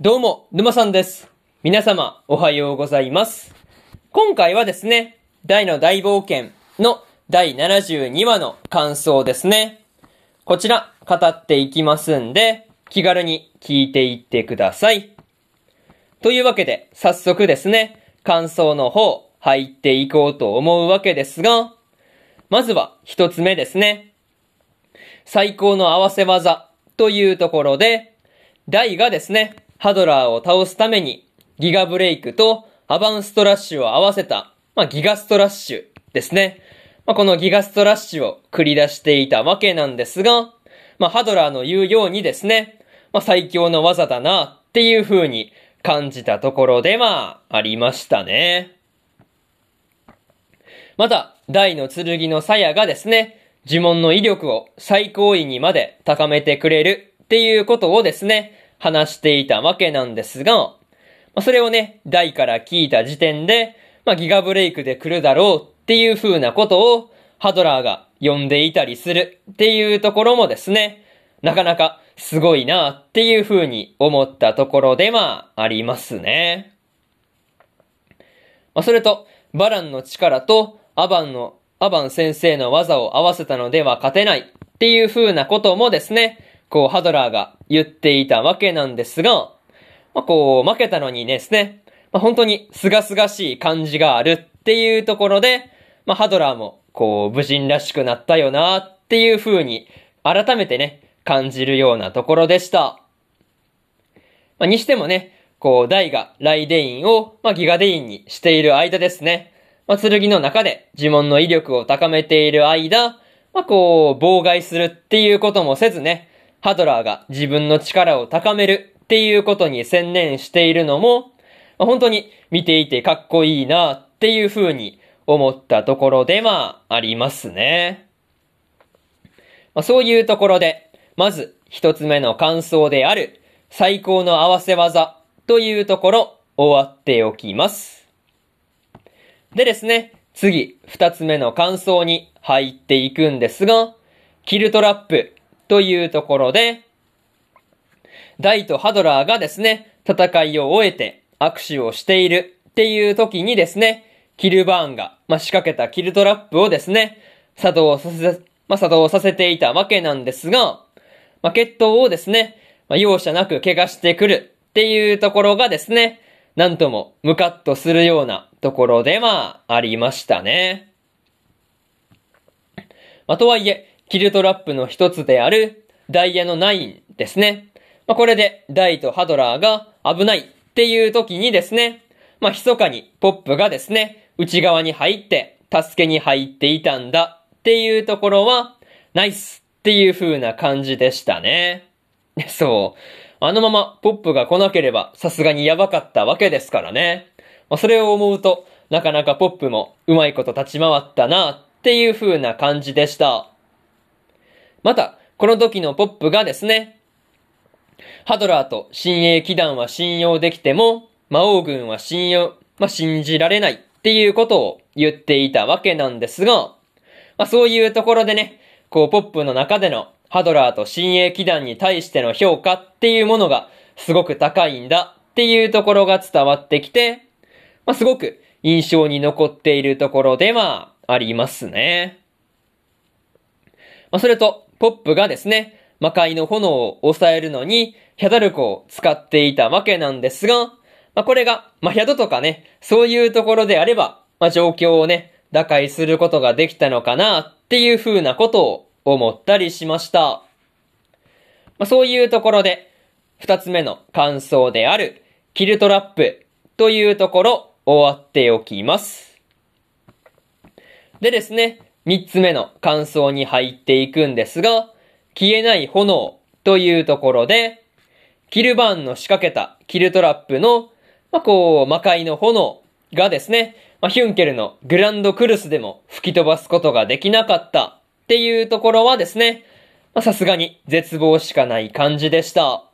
どうも、沼さんです。皆様、おはようございます。今回はですね、大の大冒険の第72話の感想ですね。こちら、語っていきますんで、気軽に聞いていってください。というわけで、早速ですね、感想の方、入っていこうと思うわけですが、まずは一つ目ですね。最高の合わせ技というところで、ダイがですね、ハドラーを倒すために、ギガブレイクとアバンストラッシュを合わせた、まあ、ギガストラッシュですね。まあ、このギガストラッシュを繰り出していたわけなんですが、まあ、ハドラーの言うようにですね、まあ、最強の技だなっていう風に感じたところでまあ、ありましたね。また、大の剣の鞘がですね、呪文の威力を最高位にまで高めてくれるっていうことをですね、話していたわけなんですが、まあ、それをね、大から聞いた時点で、まあ、ギガブレイクで来るだろうっていう風なことを、ハドラーが呼んでいたりするっていうところもですね、なかなかすごいなっていう風に思ったところでまあ、ありますね。まあ、それと、バランの力とアバンの、アバン先生の技を合わせたのでは勝てないっていう風なこともですね、こう、ハドラーが言っていたわけなんですが、まあ、こう、負けたのにですね、まあ、本当に清々しい感じがあるっていうところで、まあ、ハドラーも、こう、無人らしくなったよなっていう風に、改めてね、感じるようなところでした。まあ、にしてもね、こう、ダイがライデインを、まあ、ギガデインにしている間ですね。まあ、剣の中で呪文の威力を高めている間、まあ、こう、妨害するっていうこともせずね、ハドラーが自分の力を高めるっていうことに専念しているのも、ま、本当に見ていてかっこいいなっていう風に思ったところでまあ、ありますね。まあ、そういうところで、まず一つ目の感想である最高の合わせ技というところ終わっておきます。でですね、次二つ目の感想に入っていくんですが、キルトラップというところで、ダイとハドラーがですね、戦いを終えて握手をしているっていう時にですね、キルバーンが、まあ、仕掛けたキルトラップをですね、作動させ、まあ、作動させていたわけなんですが、まあ、決闘をですね、まあ、容赦なく怪我してくるっていうところがですね、なんともムカッとするようなところでまあ、ありましたね。まあ、とはいえ、キルトラップの一つであるダイヤのナインですね。まあ、これでダイとハドラーが危ないっていう時にですね、まあ、密かにポップがですね、内側に入って助けに入っていたんだっていうところは、ナイスっていう風な感じでしたね。そう。あのままポップが来なければさすがにやばかったわけですからね。まあ、それを思うと、なかなかポップもうまいこと立ち回ったなっていう風な感じでした。また、この時のポップがですね、ハドラーと親衛騎団は信用できても、魔王軍は信用、まあ、信じられないっていうことを言っていたわけなんですが、まあ、そういうところでね、こうポップの中でのハドラーと親衛騎団に対しての評価っていうものがすごく高いんだっていうところが伝わってきて、まあ、すごく印象に残っているところではありますね。まあ、それと、ポップがですね、魔界の炎を抑えるのに、ヒャダルコを使っていたわけなんですが、まあ、これが、まあ、ヒャドとかね、そういうところであれば、まあ、状況をね、打開することができたのかなっていう風なことを思ったりしました。まあ、そういうところで、二つ目の感想である、キルトラップというところ、終わっておきます。でですね、三つ目の感想に入っていくんですが、消えない炎というところで、キルバーンの仕掛けたキルトラップの、まあ、こう、魔界の炎がですね、まあ、ヒュンケルのグランドクルスでも吹き飛ばすことができなかったっていうところはですね、ま、さすがに絶望しかない感じでした。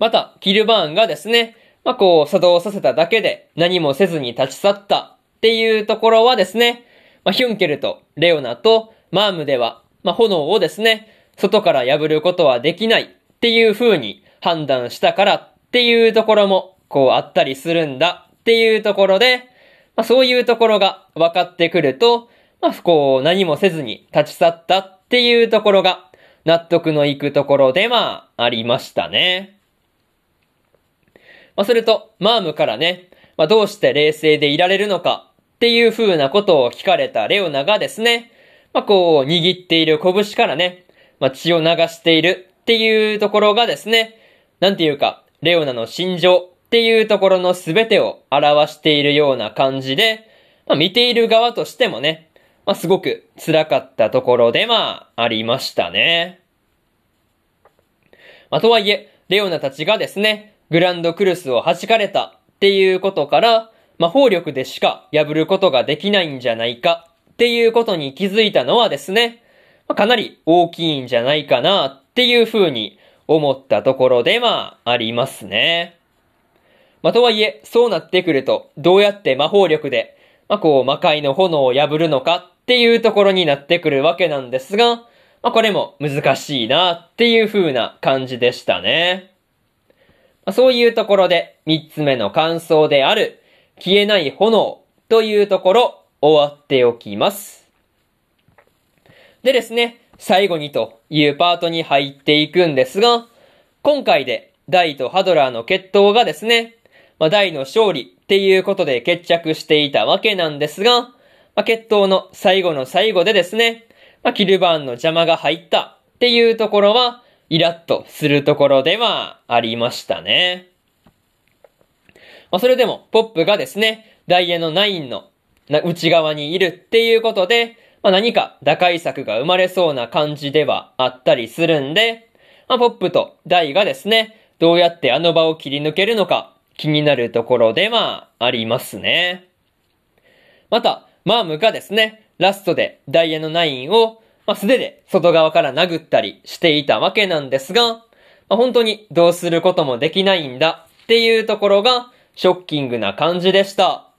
また、キルバーンがですね、まあ、こう、作動させただけで何もせずに立ち去ったっていうところはですね、まあ、ヒュンケルとレオナとマームでは、まあ、炎をですね、外から破ることはできないっていう風に判断したからっていうところも、こうあったりするんだっていうところで、まあそういうところが分かってくると、まあこう何もせずに立ち去ったっていうところが納得のいくところでまあありましたね。まあすると、マームからね、まあどうして冷静でいられるのかっていう風なことを聞かれたレオナがですね、まあこう握っている拳からね、まあ血を流しているっていうところがですね、なんていうか、レオナの心情っていうところの全てを表しているような感じで、まあ見ている側としてもね、まあすごく辛かったところでまあありましたね。まあとはいえ、レオナたちがですね、グランドクルスを弾かれたっていうことから、魔法力でしか破ることができないんじゃないかっていうことに気づいたのはですね、ま、かなり大きいんじゃないかなっていうふうに思ったところでまあありますね。まあとはいえ、そうなってくると、どうやって魔法力で、まあこう魔界の炎を破るのかっていうところになってくるわけなんですが、まあこれも難しいなっていう風な感じでしたね。まあ、そういうところで三つ目の感想である消えない炎というところ終わっておきます。でですね、最後にというパートに入っていくんですが、今回でダイとハドラーの決闘がですね、まあ、ダイの勝利っていうことで決着していたわけなんですが、まあ、決闘の最後の最後でですね、まあ、キルバーンの邪魔が入ったっていうところは、イラッとするところではありましたね。まあ、それでも、ポップがですね、ダイヤの9の内側にいるっていうことで、まあ、何か打開策が生まれそうな感じではあったりするんで、まあ、ポップとダイがですね、どうやってあの場を切り抜けるのか気になるところではありますね。また、マームがですね、ラストでダイヤの9を、まあ、素手で外側から殴ったりしていたわけなんですが、まあ、本当にどうすることもできないんだっていうところがショッキングな感じでした。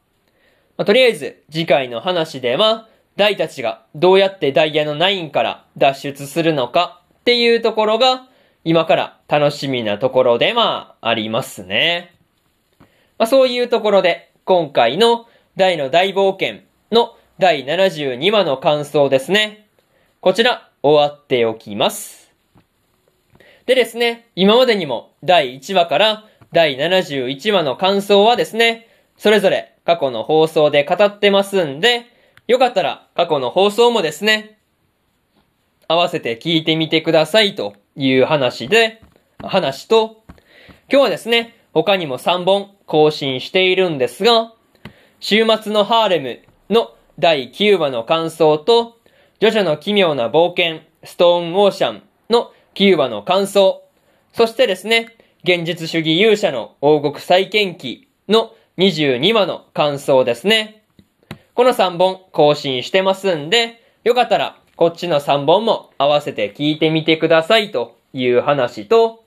まあ、とりあえず次回の話では、ダイたちがどうやってダイヤの9から脱出するのかっていうところが今から楽しみなところでまあありますね。まあ、そういうところで今回の大の大冒険の第72話の感想ですね。こちら終わっておきます。でですね、今までにも第1話から第71話の感想はですね、それぞれ過去の放送で語ってますんで、よかったら過去の放送もですね、合わせて聞いてみてくださいという話で、話と、今日はですね、他にも3本更新しているんですが、週末のハーレムの第9話の感想と、ジョジョの奇妙な冒険、ストーンオーシャンの9話の感想、そしてですね、現実主義勇者の王国再建記の22話の感想ですね。この3本更新してますんで、よかったらこっちの3本も合わせて聞いてみてくださいという話と、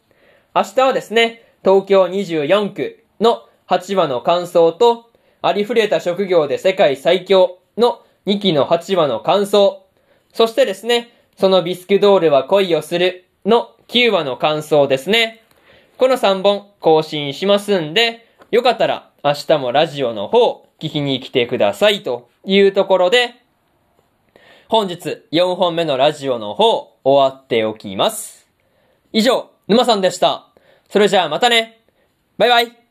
明日はですね、東京24区の8話の感想と、ありふれた職業で世界最強の2期の8話の感想、そしてですね、そのビスクドールは恋をするの9話の感想ですね。この3本更新しますんで、よかったら明日もラジオの方聞きに来てくださいというところで、本日4本目のラジオの方終わっておきます。以上、沼さんでした。それじゃあまたね。バイバイ。